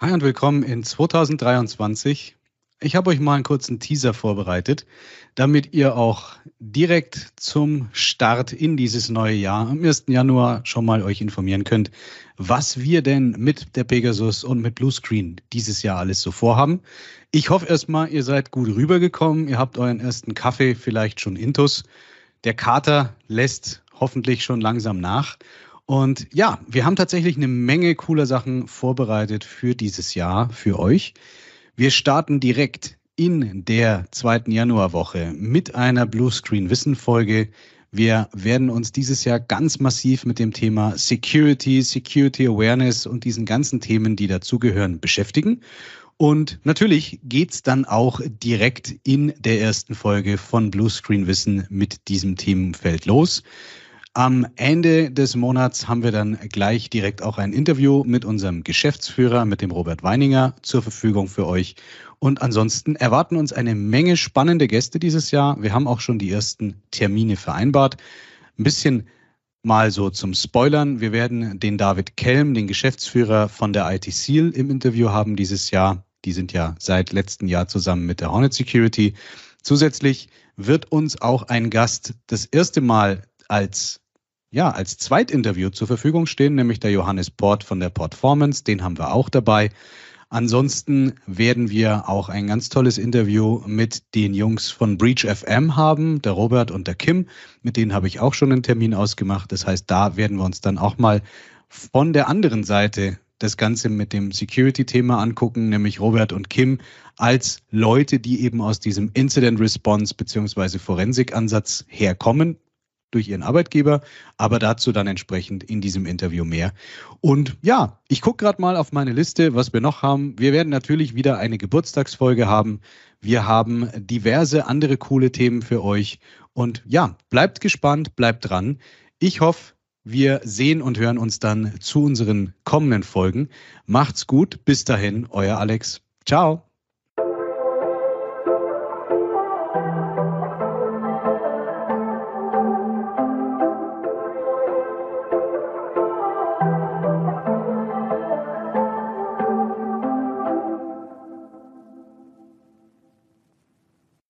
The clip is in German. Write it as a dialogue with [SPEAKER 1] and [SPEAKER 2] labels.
[SPEAKER 1] Hi und willkommen in 2023. Ich habe euch mal einen kurzen Teaser vorbereitet, damit ihr auch direkt zum Start in dieses neue Jahr am 1. Januar schon mal euch informieren könnt, was wir denn mit der Pegasus und mit Bluescreen dieses Jahr alles so vorhaben. Ich hoffe erstmal, ihr seid gut rübergekommen, ihr habt euren ersten Kaffee vielleicht schon intus. Der Kater lässt hoffentlich schon langsam nach. Und ja, wir haben tatsächlich eine Menge cooler Sachen vorbereitet für dieses Jahr, für euch. Wir starten direkt in der zweiten Januarwoche mit einer Bluescreen Wissen Folge. Wir werden uns dieses Jahr ganz massiv mit dem Thema Security, Security Awareness und diesen ganzen Themen, die dazugehören, beschäftigen. Und natürlich geht's dann auch direkt in der ersten Folge von Bluescreen Wissen mit diesem Themenfeld los. Am Ende des Monats haben wir dann gleich direkt auch ein Interview mit unserem Geschäftsführer, mit dem Robert Weininger, zur Verfügung für euch. Und ansonsten erwarten uns eine Menge spannende Gäste dieses Jahr. Wir haben auch schon die ersten Termine vereinbart. Ein bisschen mal so zum Spoilern. Wir werden den David Kelm, den Geschäftsführer von der IT Seal, im Interview haben dieses Jahr. Die sind ja seit letztem Jahr zusammen mit der Hornet Security. Zusätzlich wird uns auch ein Gast das erste Mal als ja, als Zweitinterview zur Verfügung stehen, nämlich der Johannes Port von der Portformance. Den haben wir auch dabei. Ansonsten werden wir auch ein ganz tolles Interview mit den Jungs von Breach FM haben, der Robert und der Kim. Mit denen habe ich auch schon einen Termin ausgemacht. Das heißt, da werden wir uns dann auch mal von der anderen Seite das Ganze mit dem Security-Thema angucken, nämlich Robert und Kim als Leute, die eben aus diesem Incident Response beziehungsweise Forensik-Ansatz herkommen, durch ihren Arbeitgeber, aber dazu dann entsprechend in diesem Interview mehr. Und ja, ich gucke gerade mal auf meine Liste, was wir noch haben. Wir werden natürlich wieder eine Geburtstagsfolge haben. Wir haben diverse andere coole Themen für euch. Und ja, bleibt gespannt, bleibt dran. Ich hoffe, wir sehen und hören uns dann zu unseren kommenden Folgen. Macht's gut. Bis dahin, euer Alex. Ciao.